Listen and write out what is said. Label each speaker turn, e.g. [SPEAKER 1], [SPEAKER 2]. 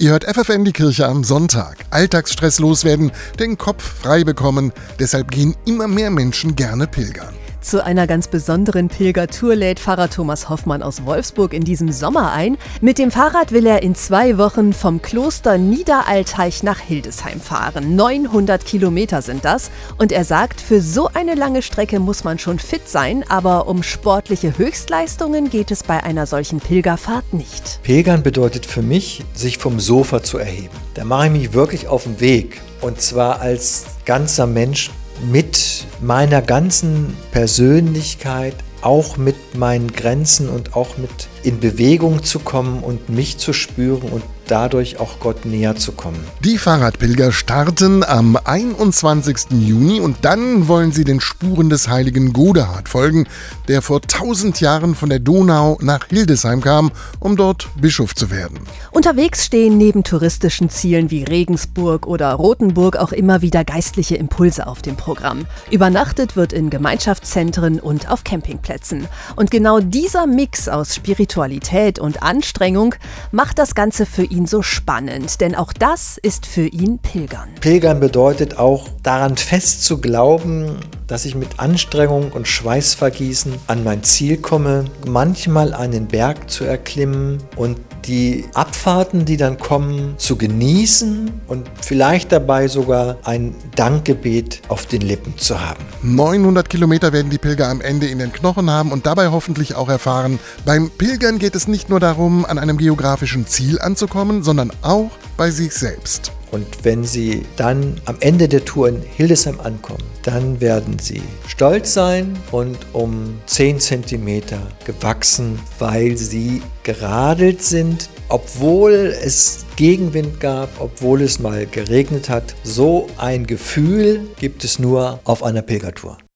[SPEAKER 1] Ihr hört FFN die Kirche am Sonntag. Alltagsstress loswerden, den Kopf frei bekommen. Deshalb gehen immer mehr Menschen gerne pilgern.
[SPEAKER 2] Zu einer ganz besonderen Pilgertour lädt Pfarrer Thomas Hoffmann aus Wolfsburg in diesem Sommer ein. Mit dem Fahrrad will er in zwei Wochen vom Kloster Niederalteich nach Hildesheim fahren. 900 Kilometer sind das. Und er sagt, für so eine lange Strecke muss man schon fit sein, aber um sportliche Höchstleistungen geht es bei einer solchen Pilgerfahrt nicht.
[SPEAKER 3] Pilgern bedeutet für mich, sich vom Sofa zu erheben. Da mache ich mich wirklich auf den Weg. Und zwar als ganzer Mensch mit meiner ganzen Persönlichkeit, auch mit meinen Grenzen und auch mit in Bewegung zu kommen und mich zu spüren und dadurch auch Gott näher zu kommen.
[SPEAKER 1] Die Fahrradpilger starten am 21. Juni und dann wollen sie den Spuren des heiligen Godehard folgen, der vor 1000 Jahren von der Donau nach Hildesheim kam, um dort Bischof zu werden.
[SPEAKER 2] Unterwegs stehen neben touristischen Zielen wie Regensburg oder Rothenburg auch immer wieder geistliche Impulse auf dem Programm. Übernachtet wird in Gemeinschaftszentren und auf Campingplätzen. Und genau dieser Mix aus Spiritualität und Anstrengung macht das Ganze für ihn ihn so spannend, denn auch das ist für ihn Pilgern.
[SPEAKER 3] Pilgern bedeutet auch daran fest zu glauben, dass ich mit Anstrengung und Schweißvergießen an mein Ziel komme, manchmal einen Berg zu erklimmen und die Abfahrten, die dann kommen, zu genießen und vielleicht dabei sogar ein Dankgebet auf den Lippen zu haben.
[SPEAKER 1] 900 Kilometer werden die Pilger am Ende in den Knochen haben und dabei hoffentlich auch erfahren, beim Pilgern geht es nicht nur darum, an einem geografischen Ziel anzukommen, sondern auch bei sich selbst.
[SPEAKER 3] Und wenn Sie dann am Ende der Tour in Hildesheim ankommen, dann werden Sie stolz sein und um 10 cm gewachsen, weil Sie geradelt sind, obwohl es Gegenwind gab, obwohl es mal geregnet hat. So ein Gefühl gibt es nur auf einer Pilgertour.